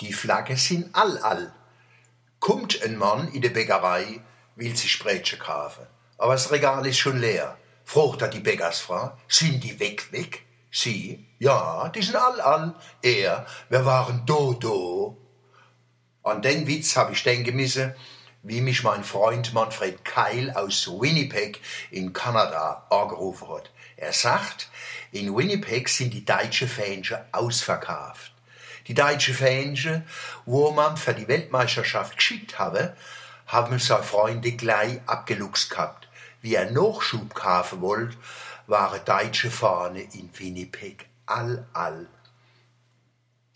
Die Flagge sind all all. Kommt ein Mann in die Bäckerei, will sich Brötchen kaufen. Aber das Regal ist schon leer. Fragt er die Bäckersfrau, sind die weg, weg? Sie, ja, die sind all all. Er, wir waren do, do. An den Witz hab ich denken müssen, wie mich mein Freund Manfred Keil aus Winnipeg in Kanada angerufen hat. Er sagt, in Winnipeg sind die deutschen Fans ausverkauft. Die deutschen Fans, wo man für die Weltmeisterschaft geschickt habe, haben seine Freunde gleich abgeluchst gehabt. Wie er Nachschub kaufen wollte, waren deutsche Fahne in Winnipeg all all.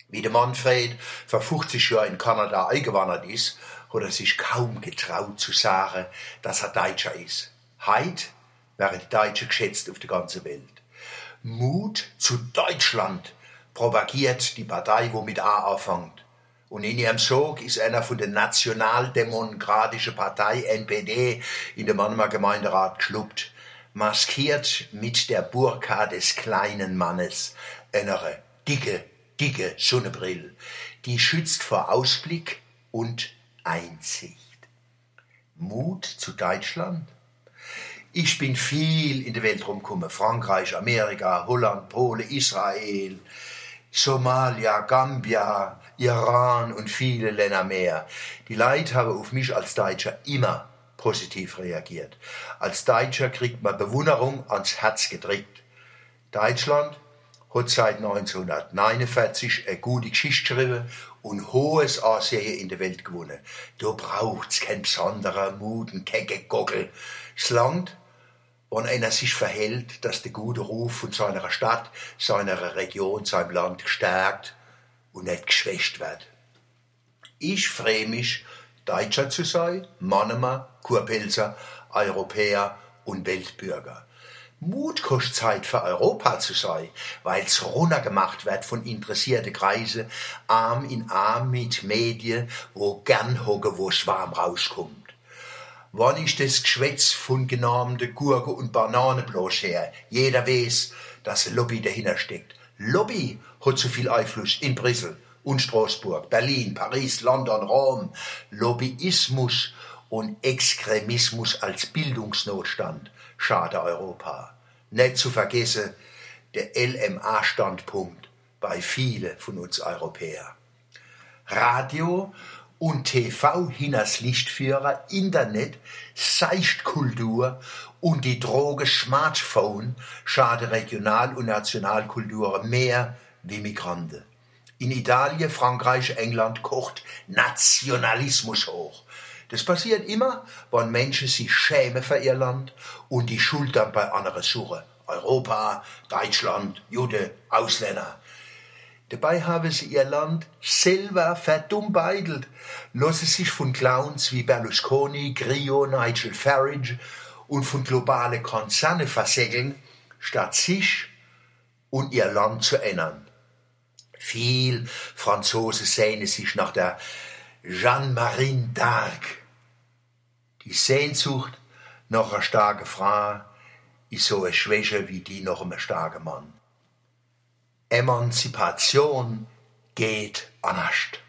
Wie der Manfred vor 50 Jahren in Kanada eingewandert ist, hat er sich kaum getraut zu sagen, dass er Deutscher ist. Heute wären die Deutschen geschätzt auf der ganzen Welt. Mut zu Deutschland propagiert die Partei, wo mit A anfängt. Und in ihrem Sog ist einer von der nationaldemokratischen Partei NPD in der Mannheimer Gemeinderat geschluppt, maskiert mit der Burka des kleinen Mannes, einer dicke, dicke Sonnenbrille, die schützt vor Ausblick und Einsicht. Mut zu Deutschland? Ich bin viel in der Welt rumgekommen. Frankreich, Amerika, Holland, Polen, Israel, Somalia, Gambia, Iran und viele Länder mehr. Die Leute haben auf mich als Deutscher immer positiv reagiert. Als Deutscher kriegt man Bewunderung ans Herz gedrückt. Deutschland hat seit 1949 eine gute Geschichte geschrieben und hohes Ansehen in der Welt gewonnen. Da braucht's kein besonderer Mut, ein kecke Gockel. Das Land wenn einer sich verhält, dass der gute Ruf von seiner Stadt, seiner Region, seinem Land gestärkt und nicht geschwächt wird. Ich freue mich, Deutscher zu sein, Mannemer, Kurpilzer, Europäer und Weltbürger. Mut kostet Zeit für Europa zu sein, weil's runtergemacht wird von interessierte Kreise, Arm in Arm mit Medien, wo gern hocke, wo Schwarm rauskommt wann ist das Geschwätz von genannten Gurke und Banane bloß her? Jeder weiß, dass Lobby dahinter steckt. Lobby hat so viel Einfluss in Brüssel und Straßburg, Berlin, Paris, London, Rom. Lobbyismus und Extremismus als Bildungsnotstand schade Europa. Nicht zu vergessen der LMA-Standpunkt bei vielen von uns Europäern. Radio und TV hinaus Lichtführer, Internet, Seichtkultur und die Droge Smartphone schade Regional- und Nationalkulturen mehr wie Migranten. In Italien, Frankreich, England kocht Nationalismus hoch. Das passiert immer, wenn Menschen sich schämen für ihr Land und die Schultern bei anderen suchen. Europa, Deutschland, Jude, Ausländer. Dabei haben sie ihr Land selber verdummbeidelt, lassen sich von Clowns wie Berlusconi, Grillo, Nigel Farage und von globalen Konzernen versägeln, statt sich und ihr Land zu ändern. Viel Franzosen sehnen sich nach der Jeanne-Marie d'Arc. Die Sehnsucht nach einer starken Frau ist so eine Schwäche wie die nach einem starken Mann. Emanzipation geht anascht.